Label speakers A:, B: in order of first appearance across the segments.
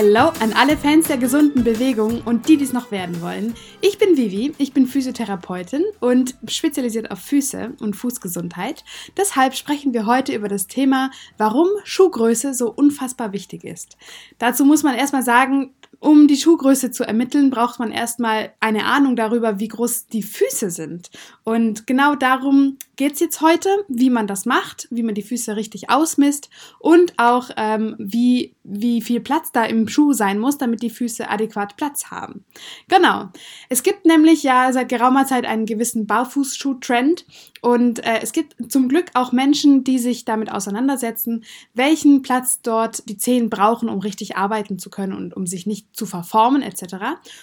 A: Hello an alle Fans der gesunden Bewegung und die, die es noch werden wollen. Ich bin Vivi, ich bin Physiotherapeutin und spezialisiert auf Füße und Fußgesundheit. Deshalb sprechen wir heute über das Thema, warum Schuhgröße so unfassbar wichtig ist. Dazu muss man erstmal sagen, um die Schuhgröße zu ermitteln, braucht man erstmal eine Ahnung darüber, wie groß die Füße sind. Und genau darum geht es jetzt heute, wie man das macht, wie man die Füße richtig ausmisst und auch ähm, wie, wie viel Platz da im Schuh sein muss, damit die Füße adäquat Platz haben. Genau. Es gibt nämlich ja seit geraumer Zeit einen gewissen Barfußschuh-Trend und äh, es gibt zum Glück auch Menschen, die sich damit auseinandersetzen, welchen Platz dort die Zehen brauchen, um richtig arbeiten zu können und um sich nicht zu verformen etc.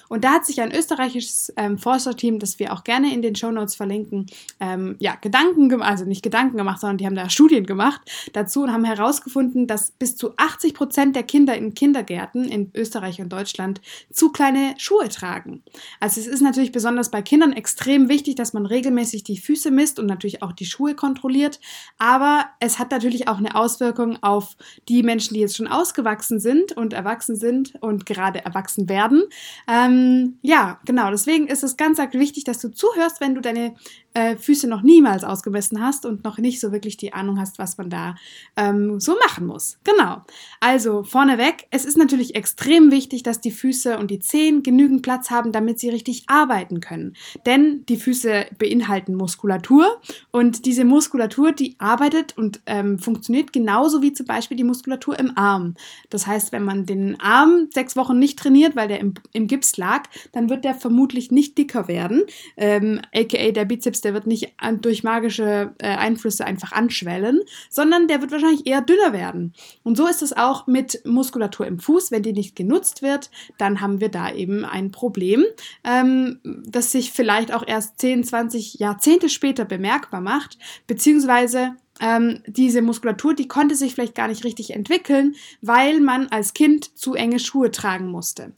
A: Und da hat sich ein österreichisches ähm, Forscherteam, das wir auch gerne in den Show Notes verlinken, ähm, ja, Gedanken gemacht, also nicht Gedanken gemacht, sondern die haben da Studien gemacht dazu und haben herausgefunden, dass bis zu 80 Prozent der Kinder in Kindergärten in Österreich und Deutschland zu kleine Schuhe tragen. Also es ist natürlich besonders bei Kindern extrem wichtig, dass man regelmäßig die Füße misst und natürlich auch die Schuhe kontrolliert, aber es hat natürlich auch eine Auswirkung auf die Menschen, die jetzt schon ausgewachsen sind und erwachsen sind und gerade gerade erwachsen werden. Ähm, ja, genau. Deswegen ist es ganz wichtig, dass du zuhörst, wenn du deine äh, Füße noch niemals ausgemessen hast und noch nicht so wirklich die Ahnung hast, was man da ähm, so machen muss. Genau. Also vorneweg, es ist natürlich extrem wichtig, dass die Füße und die Zehen genügend Platz haben, damit sie richtig arbeiten können. Denn die Füße beinhalten Muskulatur und diese Muskulatur, die arbeitet und ähm, funktioniert genauso wie zum Beispiel die Muskulatur im Arm. Das heißt, wenn man den Arm sechs Wochen nicht trainiert, weil der im, im Gips lag, dann wird der vermutlich nicht dicker werden, ähm, aka der Bizeps der wird nicht durch magische äh, Einflüsse einfach anschwellen, sondern der wird wahrscheinlich eher dünner werden. Und so ist es auch mit Muskulatur im Fuß. Wenn die nicht genutzt wird, dann haben wir da eben ein Problem, ähm, das sich vielleicht auch erst 10, 20 Jahrzehnte später bemerkbar macht, beziehungsweise ähm, diese Muskulatur, die konnte sich vielleicht gar nicht richtig entwickeln, weil man als Kind zu enge Schuhe tragen musste.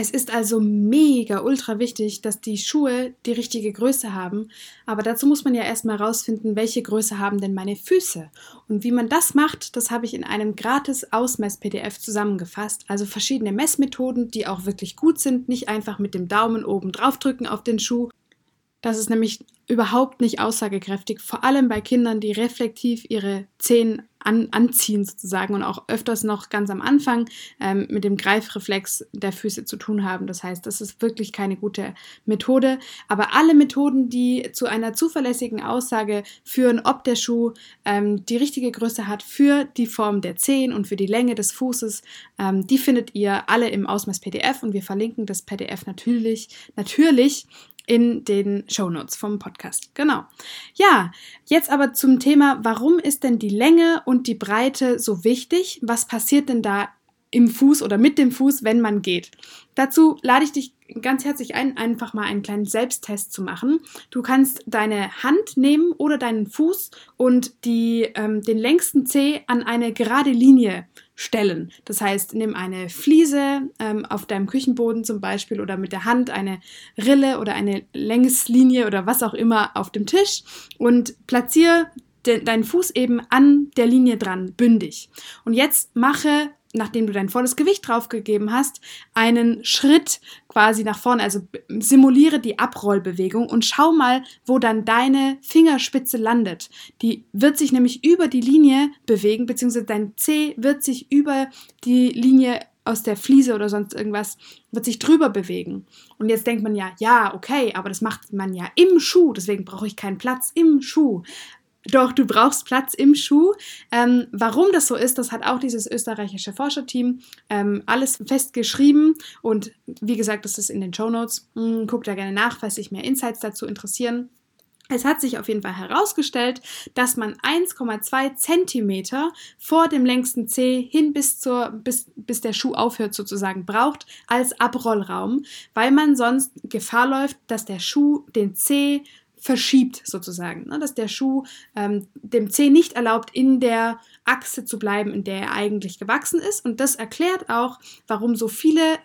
A: Es ist also mega ultra wichtig, dass die Schuhe die richtige Größe haben, aber dazu muss man ja erstmal herausfinden, welche Größe haben denn meine Füße. Und wie man das macht, das habe ich in einem gratis Ausmess-PDF zusammengefasst. Also verschiedene Messmethoden, die auch wirklich gut sind, nicht einfach mit dem Daumen oben draufdrücken auf den Schuh. Das ist nämlich überhaupt nicht aussagekräftig, vor allem bei Kindern, die reflektiv ihre Zehen an, anziehen sozusagen und auch öfters noch ganz am Anfang ähm, mit dem Greifreflex der Füße zu tun haben. Das heißt, das ist wirklich keine gute Methode. Aber alle Methoden, die zu einer zuverlässigen Aussage führen, ob der Schuh ähm, die richtige Größe hat für die Form der Zehen und für die Länge des Fußes, ähm, die findet ihr alle im Ausmaß PDF und wir verlinken das PDF natürlich, natürlich in den Shownotes vom Podcast. Genau. Ja, jetzt aber zum Thema, warum ist denn die Länge und die Breite so wichtig? Was passiert denn da im Fuß oder mit dem Fuß, wenn man geht? Dazu lade ich dich ganz herzlich ein, einfach mal einen kleinen Selbsttest zu machen. Du kannst deine Hand nehmen oder deinen Fuß und die, ähm, den längsten Zeh an eine gerade Linie stellen. Das heißt, nimm eine Fliese ähm, auf deinem Küchenboden zum Beispiel oder mit der Hand eine Rille oder eine Längslinie oder was auch immer auf dem Tisch und platziere de deinen Fuß eben an der Linie dran, bündig. Und jetzt mache nachdem du dein volles Gewicht draufgegeben hast, einen Schritt quasi nach vorne, also simuliere die Abrollbewegung und schau mal, wo dann deine Fingerspitze landet. Die wird sich nämlich über die Linie bewegen, beziehungsweise dein C wird sich über die Linie aus der Fliese oder sonst irgendwas, wird sich drüber bewegen. Und jetzt denkt man ja, ja, okay, aber das macht man ja im Schuh, deswegen brauche ich keinen Platz im Schuh. Doch du brauchst Platz im Schuh. Ähm, warum das so ist, das hat auch dieses österreichische Forscherteam ähm, alles festgeschrieben. Und wie gesagt, das ist in den Show Notes. Hm, guck da gerne nach, falls sich mehr Insights dazu interessieren. Es hat sich auf jeden Fall herausgestellt, dass man 1,2 Zentimeter vor dem längsten Zeh hin bis, zur, bis, bis der Schuh aufhört sozusagen braucht als Abrollraum, weil man sonst Gefahr läuft, dass der Schuh den Zeh verschiebt sozusagen, ne? dass der Schuh ähm, dem Zeh nicht erlaubt, in der Achse zu bleiben, in der er eigentlich gewachsen ist. Und das erklärt auch, warum so viele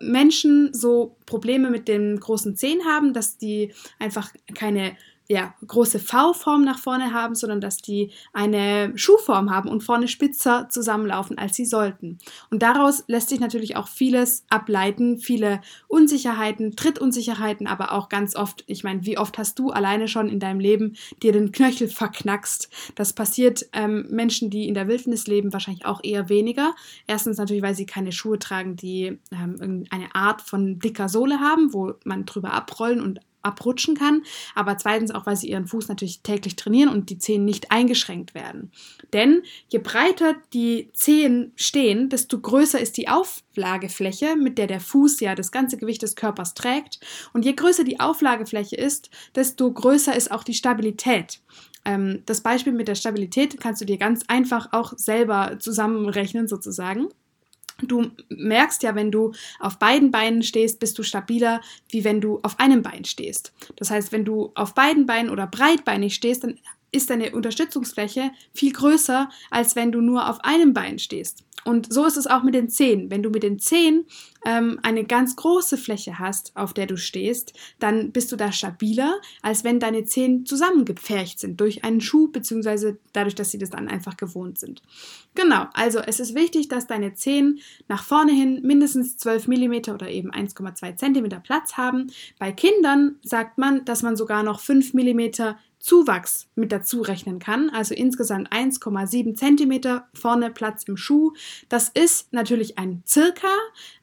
A: Menschen so Probleme mit den großen Zehen haben, dass die einfach keine ja, große V-Form nach vorne haben, sondern dass die eine Schuhform haben und vorne spitzer zusammenlaufen, als sie sollten. Und daraus lässt sich natürlich auch vieles ableiten, viele Unsicherheiten, Trittunsicherheiten, aber auch ganz oft, ich meine, wie oft hast du alleine schon in deinem Leben dir den Knöchel verknackst? Das passiert ähm, Menschen, die in der Wildnis leben, wahrscheinlich auch eher weniger. Erstens natürlich, weil sie keine Schuhe tragen, die ähm, eine Art von dicker Sohle haben, wo man drüber abrollen und abrutschen kann, aber zweitens auch, weil sie ihren Fuß natürlich täglich trainieren und die Zehen nicht eingeschränkt werden. Denn je breiter die Zehen stehen, desto größer ist die Auflagefläche, mit der der Fuß ja das ganze Gewicht des Körpers trägt. Und je größer die Auflagefläche ist, desto größer ist auch die Stabilität. Ähm, das Beispiel mit der Stabilität kannst du dir ganz einfach auch selber zusammenrechnen sozusagen. Du merkst ja, wenn du auf beiden Beinen stehst, bist du stabiler, wie wenn du auf einem Bein stehst. Das heißt, wenn du auf beiden Beinen oder breitbeinig stehst, dann ist deine Unterstützungsfläche viel größer, als wenn du nur auf einem Bein stehst. Und so ist es auch mit den Zehen. Wenn du mit den Zehen ähm, eine ganz große Fläche hast, auf der du stehst, dann bist du da stabiler, als wenn deine Zehen zusammengepfercht sind durch einen Schuh, beziehungsweise dadurch, dass sie das dann einfach gewohnt sind. Genau, also es ist wichtig, dass deine Zehen nach vorne hin mindestens 12 mm oder eben 1,2 cm Platz haben. Bei Kindern sagt man, dass man sogar noch 5 mm Zuwachs mit dazu rechnen kann, also insgesamt 1,7 cm vorne Platz im Schuh. Das ist natürlich ein Circa.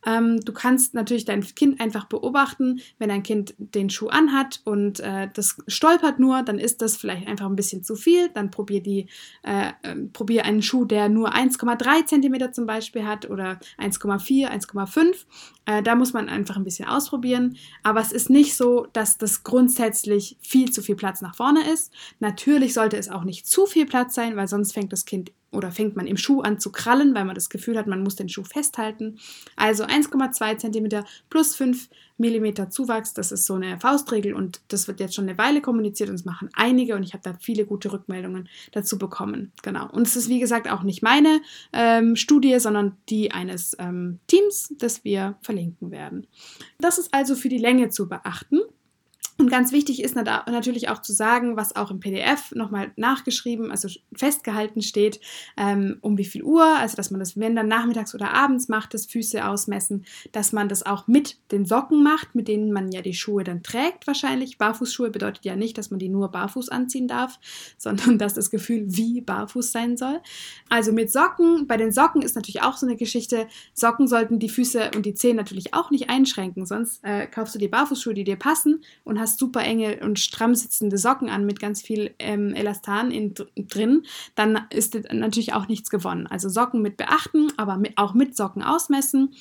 A: Ähm, du kannst natürlich dein Kind einfach beobachten, wenn ein Kind den Schuh anhat und äh, das stolpert nur, dann ist das vielleicht einfach ein bisschen zu viel. Dann probier die, äh, äh, probier einen Schuh, der nur 1,3 cm zum Beispiel hat oder 1,4, 1,5. Äh, da muss man einfach ein bisschen ausprobieren. Aber es ist nicht so, dass das grundsätzlich viel zu viel Platz nach vorne ist. Natürlich sollte es auch nicht zu viel Platz sein, weil sonst fängt das Kind oder fängt man im Schuh an zu krallen, weil man das Gefühl hat, man muss den Schuh festhalten. Also 1,2 cm plus 5 mm Zuwachs, das ist so eine Faustregel und das wird jetzt schon eine Weile kommuniziert und es machen einige und ich habe da viele gute Rückmeldungen dazu bekommen. Genau. Und es ist wie gesagt auch nicht meine ähm, Studie, sondern die eines ähm, Teams, das wir verlinken werden. Das ist also für die Länge zu beachten. Und ganz wichtig ist natürlich auch zu sagen, was auch im PDF nochmal nachgeschrieben, also festgehalten steht, ähm, um wie viel Uhr, also dass man das, wenn dann nachmittags oder abends macht, das Füße ausmessen, dass man das auch mit den Socken macht, mit denen man ja die Schuhe dann trägt wahrscheinlich. Barfußschuhe bedeutet ja nicht, dass man die nur barfuß anziehen darf, sondern dass das Gefühl wie barfuß sein soll. Also mit Socken, bei den Socken ist natürlich auch so eine Geschichte, Socken sollten die Füße und die Zehen natürlich auch nicht einschränken, sonst äh, kaufst du die Barfußschuhe, die dir passen und hast hast super enge und stramm sitzende Socken an mit ganz viel ähm, Elastan in, drin, dann ist natürlich auch nichts gewonnen. Also Socken mit beachten, aber mit, auch mit Socken ausmessen.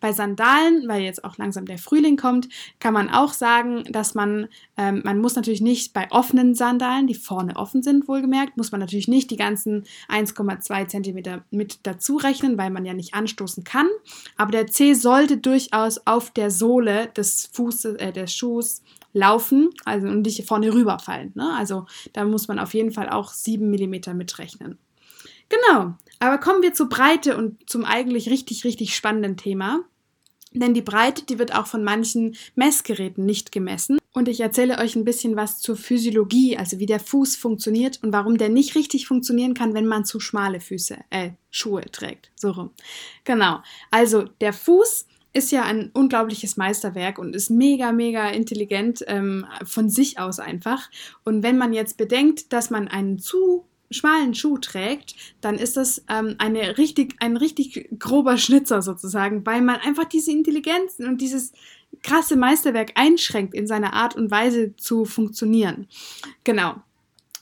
A: Bei Sandalen, weil jetzt auch langsam der Frühling kommt, kann man auch sagen, dass man, ähm, man muss natürlich nicht bei offenen Sandalen, die vorne offen sind, wohlgemerkt, muss man natürlich nicht die ganzen 1,2 cm mit dazu rechnen, weil man ja nicht anstoßen kann. Aber der Zeh sollte durchaus auf der Sohle des Fußes, äh, des Schuhs laufen, also und nicht vorne rüberfallen. Ne? Also da muss man auf jeden Fall auch 7 mm mitrechnen. Genau, aber kommen wir zur Breite und zum eigentlich richtig, richtig spannenden Thema. Denn die Breite, die wird auch von manchen Messgeräten nicht gemessen. Und ich erzähle euch ein bisschen was zur Physiologie, also wie der Fuß funktioniert und warum der nicht richtig funktionieren kann, wenn man zu schmale Füße, äh, Schuhe trägt. So rum. Genau. Also der Fuß ist ja ein unglaubliches Meisterwerk und ist mega, mega intelligent ähm, von sich aus einfach. Und wenn man jetzt bedenkt, dass man einen zu schmalen Schuh trägt, dann ist das ähm, eine richtig, ein richtig grober Schnitzer sozusagen, weil man einfach diese Intelligenz und dieses krasse Meisterwerk einschränkt in seiner Art und Weise zu funktionieren. Genau.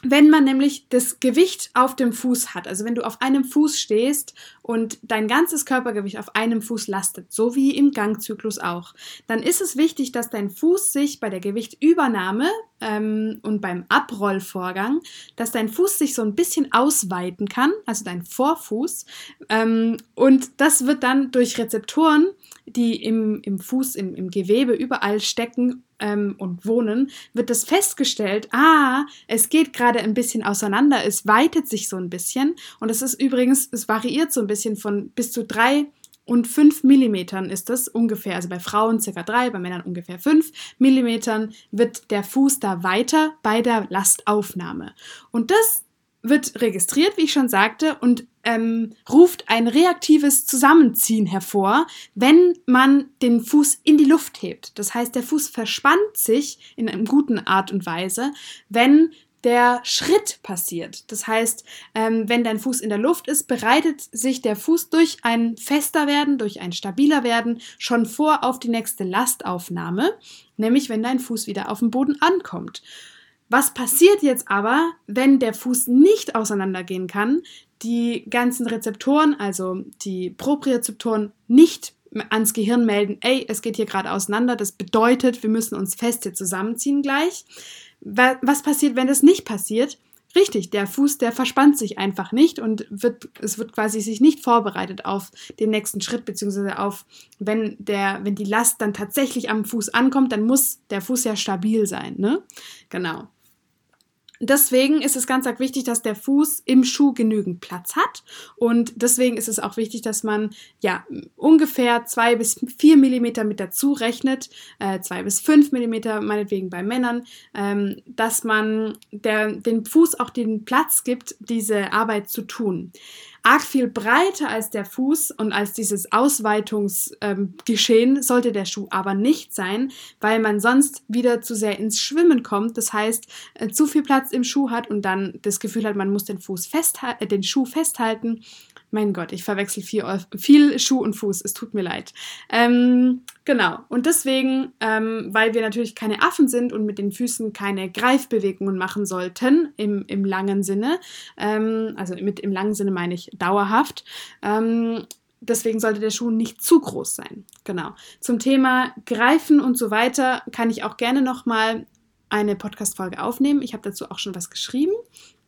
A: Wenn man nämlich das Gewicht auf dem Fuß hat, also wenn du auf einem Fuß stehst und dein ganzes Körpergewicht auf einem Fuß lastet, so wie im Gangzyklus auch, dann ist es wichtig, dass dein Fuß sich bei der Gewichtübernahme ähm, und beim Abrollvorgang, dass dein Fuß sich so ein bisschen ausweiten kann, also dein Vorfuß. Ähm, und das wird dann durch Rezeptoren, die im, im Fuß, im, im Gewebe überall stecken, ähm, und wohnen, wird das festgestellt, ah, es geht gerade ein bisschen auseinander, es weitet sich so ein bisschen und es ist übrigens, es variiert so ein bisschen von bis zu drei und 5 mm ist das ungefähr, also bei Frauen circa 3, bei Männern ungefähr 5 mm wird der Fuß da weiter bei der Lastaufnahme. Und das wird registriert, wie ich schon sagte, und ähm, ruft ein reaktives Zusammenziehen hervor, wenn man den Fuß in die Luft hebt. Das heißt, der Fuß verspannt sich in einer guten Art und Weise, wenn der Schritt passiert. Das heißt, ähm, wenn dein Fuß in der Luft ist, bereitet sich der Fuß durch ein fester werden, durch ein stabiler werden schon vor auf die nächste Lastaufnahme, nämlich wenn dein Fuß wieder auf dem Boden ankommt. Was passiert jetzt aber, wenn der Fuß nicht auseinandergehen kann, die ganzen Rezeptoren, also die Propriozeptoren, nicht ans Gehirn melden, ey, es geht hier gerade auseinander, das bedeutet, wir müssen uns fest hier zusammenziehen gleich. Was passiert, wenn das nicht passiert? Richtig, der Fuß, der verspannt sich einfach nicht und wird, es wird quasi sich nicht vorbereitet auf den nächsten Schritt, beziehungsweise auf, wenn der, wenn die Last dann tatsächlich am Fuß ankommt, dann muss der Fuß ja stabil sein, ne? Genau. Deswegen ist es ganz wichtig, dass der Fuß im Schuh genügend Platz hat. Und deswegen ist es auch wichtig, dass man ja ungefähr zwei bis vier Millimeter mit dazu rechnet, äh, zwei bis fünf Millimeter meinetwegen bei Männern, ähm, dass man der, den Fuß auch den Platz gibt, diese Arbeit zu tun arg viel breiter als der Fuß und als dieses Ausweitungsgeschehen ähm, sollte der Schuh aber nicht sein, weil man sonst wieder zu sehr ins Schwimmen kommt. Das heißt, äh, zu viel Platz im Schuh hat und dann das Gefühl hat, man muss den Fuß festhalten, äh, den Schuh festhalten mein Gott, ich verwechsel viel, viel Schuh und Fuß. Es tut mir leid. Ähm, genau. Und deswegen, ähm, weil wir natürlich keine Affen sind und mit den Füßen keine Greifbewegungen machen sollten im, im langen Sinne, ähm, also mit im langen Sinne meine ich dauerhaft, ähm, deswegen sollte der Schuh nicht zu groß sein. Genau. Zum Thema Greifen und so weiter kann ich auch gerne nochmal eine Podcast-Folge aufnehmen. Ich habe dazu auch schon was geschrieben.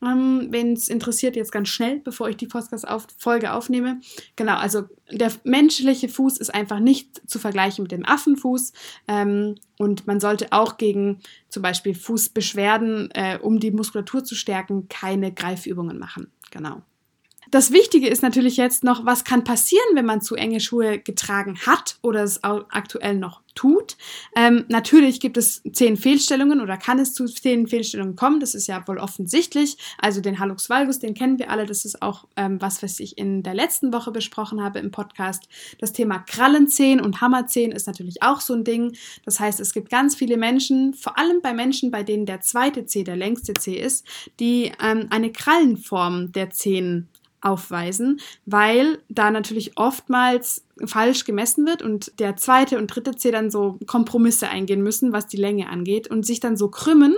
A: Ähm, Wenn es interessiert, jetzt ganz schnell, bevor ich die Podcast-Folge aufnehme. Genau, also der menschliche Fuß ist einfach nicht zu vergleichen mit dem Affenfuß. Ähm, und man sollte auch gegen zum Beispiel Fußbeschwerden, äh, um die Muskulatur zu stärken, keine Greifübungen machen. Genau. Das Wichtige ist natürlich jetzt noch, was kann passieren, wenn man zu enge Schuhe getragen hat oder es aktuell noch tut. Ähm, natürlich gibt es zehn Fehlstellungen oder kann es zu zehn Fehlstellungen kommen. Das ist ja wohl offensichtlich. Also den Hallux valgus, den kennen wir alle. Das ist auch ähm, was, was ich in der letzten Woche besprochen habe im Podcast. Das Thema Krallenzehen und Hammerzehen ist natürlich auch so ein Ding. Das heißt, es gibt ganz viele Menschen, vor allem bei Menschen, bei denen der zweite Zeh der längste Zeh ist, die ähm, eine Krallenform der Zehen aufweisen, weil da natürlich oftmals falsch gemessen wird und der zweite und dritte Zeh dann so Kompromisse eingehen müssen, was die Länge angeht und sich dann so krümmen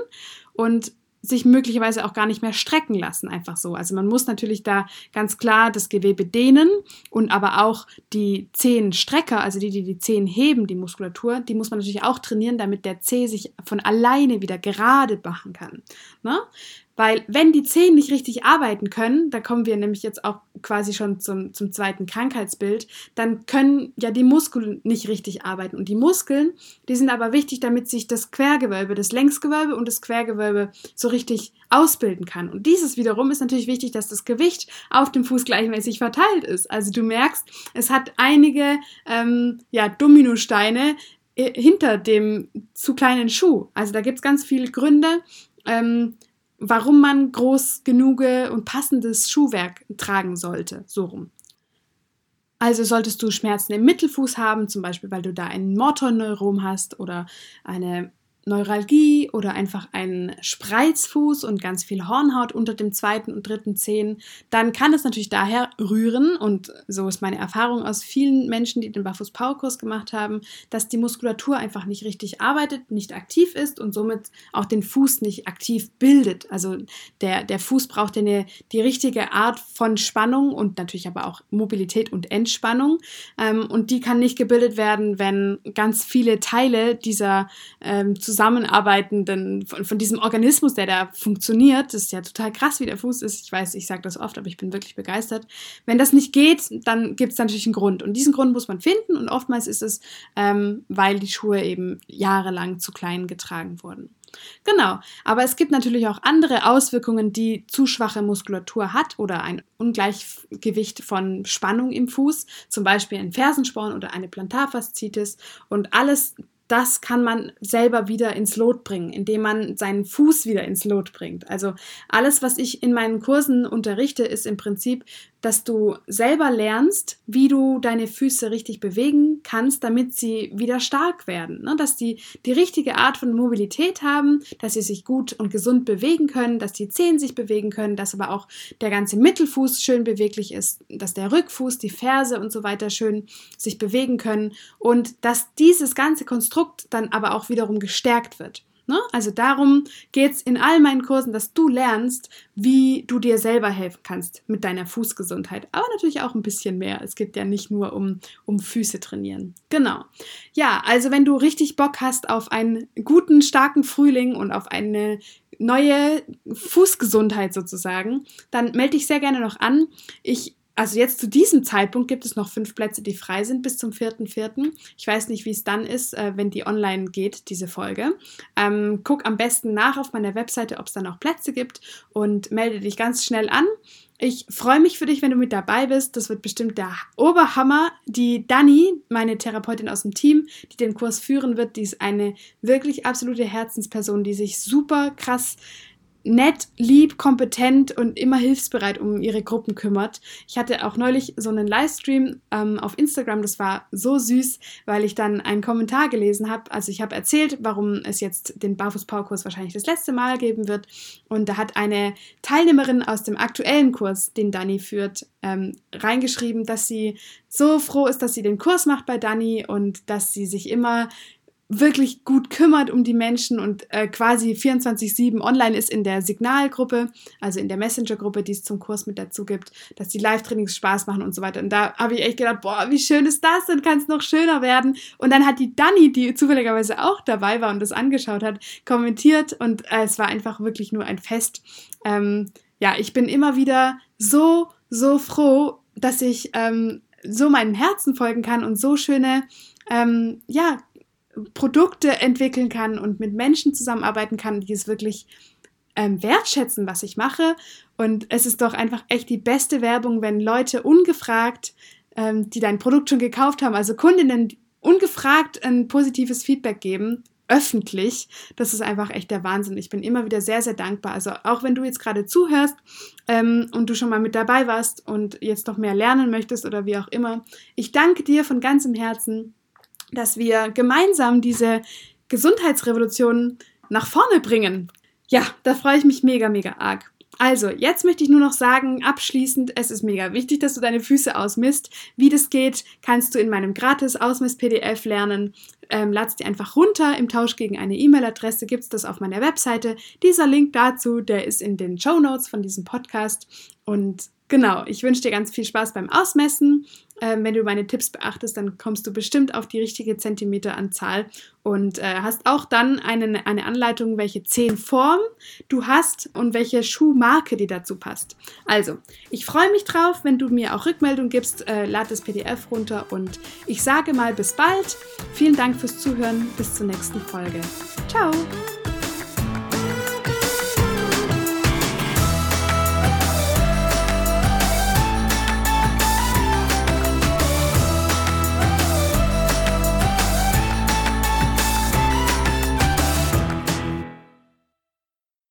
A: und sich möglicherweise auch gar nicht mehr strecken lassen, einfach so. Also man muss natürlich da ganz klar das Gewebe dehnen und aber auch die Zehenstrecker, also die, die die Zehen heben, die Muskulatur, die muss man natürlich auch trainieren, damit der Zeh sich von alleine wieder gerade machen kann. Ne? Weil wenn die Zehen nicht richtig arbeiten können, da kommen wir nämlich jetzt auch quasi schon zum, zum zweiten Krankheitsbild, dann können ja die Muskeln nicht richtig arbeiten. Und die Muskeln, die sind aber wichtig, damit sich das Quergewölbe, das Längsgewölbe und das Quergewölbe so richtig ausbilden kann. Und dieses wiederum ist natürlich wichtig, dass das Gewicht auf dem Fuß gleichmäßig verteilt ist. Also du merkst, es hat einige ähm, ja, Dominosteine äh, hinter dem zu kleinen Schuh. Also da gibt es ganz viele Gründe. Ähm, warum man groß genug und passendes Schuhwerk tragen sollte, so rum. Also solltest du Schmerzen im Mittelfuß haben, zum Beispiel weil du da ein Motorneurom hast oder eine Neuralgie oder einfach einen Spreizfuß und ganz viel Hornhaut unter dem zweiten und dritten Zehen, dann kann es natürlich daher rühren, und so ist meine Erfahrung aus vielen Menschen, die den Barfuß-Power-Kurs gemacht haben, dass die Muskulatur einfach nicht richtig arbeitet, nicht aktiv ist und somit auch den Fuß nicht aktiv bildet. Also der, der Fuß braucht eine, die richtige Art von Spannung und natürlich aber auch Mobilität und Entspannung. Ähm, und die kann nicht gebildet werden, wenn ganz viele Teile dieser ähm, zusammenarbeitenden, von, von diesem Organismus, der da funktioniert, das ist ja total krass, wie der Fuß ist. Ich weiß, ich sage das oft, aber ich bin wirklich begeistert. Wenn das nicht geht, dann gibt es natürlich einen Grund. Und diesen Grund muss man finden. Und oftmals ist es, ähm, weil die Schuhe eben jahrelang zu klein getragen wurden. Genau, aber es gibt natürlich auch andere Auswirkungen, die zu schwache Muskulatur hat oder ein Ungleichgewicht von Spannung im Fuß, zum Beispiel ein Fersensporn oder eine Plantarfaszitis und alles das kann man selber wieder ins Lot bringen, indem man seinen Fuß wieder ins Lot bringt. Also alles, was ich in meinen Kursen unterrichte, ist im Prinzip dass du selber lernst, wie du deine Füße richtig bewegen kannst, damit sie wieder stark werden. Ne? Dass die die richtige Art von Mobilität haben, dass sie sich gut und gesund bewegen können, dass die Zehen sich bewegen können, dass aber auch der ganze Mittelfuß schön beweglich ist, dass der Rückfuß, die Ferse und so weiter schön sich bewegen können und dass dieses ganze Konstrukt dann aber auch wiederum gestärkt wird. Ne? Also darum geht es in all meinen Kursen, dass du lernst, wie du dir selber helfen kannst mit deiner Fußgesundheit. Aber natürlich auch ein bisschen mehr. Es geht ja nicht nur um, um Füße trainieren. Genau. Ja, also wenn du richtig Bock hast auf einen guten, starken Frühling und auf eine neue Fußgesundheit sozusagen, dann melde dich sehr gerne noch an. Ich also jetzt zu diesem Zeitpunkt gibt es noch fünf Plätze, die frei sind bis zum 4.4. Ich weiß nicht, wie es dann ist, äh, wenn die online geht, diese Folge. Ähm, guck am besten nach auf meiner Webseite, ob es da noch Plätze gibt und melde dich ganz schnell an. Ich freue mich für dich, wenn du mit dabei bist. Das wird bestimmt der Oberhammer. Die Dani, meine Therapeutin aus dem Team, die den Kurs führen wird, die ist eine wirklich absolute Herzensperson, die sich super krass nett, lieb, kompetent und immer hilfsbereit um ihre Gruppen kümmert. Ich hatte auch neulich so einen Livestream ähm, auf Instagram, das war so süß, weil ich dann einen Kommentar gelesen habe. Also ich habe erzählt, warum es jetzt den Barfuß-Power-Kurs wahrscheinlich das letzte Mal geben wird. Und da hat eine Teilnehmerin aus dem aktuellen Kurs, den Dani führt, ähm, reingeschrieben, dass sie so froh ist, dass sie den Kurs macht bei Dani und dass sie sich immer wirklich gut kümmert um die Menschen und äh, quasi 24-7 online ist in der Signalgruppe, also in der Messenger-Gruppe, die es zum Kurs mit dazu gibt, dass die Live-Trainings Spaß machen und so weiter. Und da habe ich echt gedacht, boah, wie schön ist das, dann kann es noch schöner werden. Und dann hat die Dani, die zufälligerweise auch dabei war und das angeschaut hat, kommentiert und äh, es war einfach wirklich nur ein Fest. Ähm, ja, ich bin immer wieder so, so froh, dass ich ähm, so meinem Herzen folgen kann und so schöne, ähm, ja, Produkte entwickeln kann und mit Menschen zusammenarbeiten kann, die es wirklich ähm, wertschätzen, was ich mache. Und es ist doch einfach echt die beste Werbung, wenn Leute ungefragt, ähm, die dein Produkt schon gekauft haben, also Kundinnen ungefragt ein positives Feedback geben, öffentlich. Das ist einfach echt der Wahnsinn. Ich bin immer wieder sehr, sehr dankbar. Also auch wenn du jetzt gerade zuhörst ähm, und du schon mal mit dabei warst und jetzt noch mehr lernen möchtest oder wie auch immer, ich danke dir von ganzem Herzen dass wir gemeinsam diese Gesundheitsrevolution nach vorne bringen. Ja, da freue ich mich mega, mega arg. Also, jetzt möchte ich nur noch sagen, abschließend, es ist mega wichtig, dass du deine Füße ausmisst. Wie das geht, kannst du in meinem gratis Ausmiss-PDF lernen. Ähm, lad's dir einfach runter. Im Tausch gegen eine E-Mail-Adresse gibt es das auf meiner Webseite. Dieser Link dazu, der ist in den Show Notes von diesem Podcast. Und Genau, ich wünsche dir ganz viel Spaß beim Ausmessen. Ähm, wenn du meine Tipps beachtest, dann kommst du bestimmt auf die richtige Zentimeteranzahl und äh, hast auch dann eine, eine Anleitung, welche Zehenform du hast und welche Schuhmarke die dazu passt. Also, ich freue mich drauf, wenn du mir auch Rückmeldung gibst, äh, lad das PDF runter und ich sage mal bis bald. Vielen Dank fürs Zuhören, bis zur nächsten Folge. Ciao!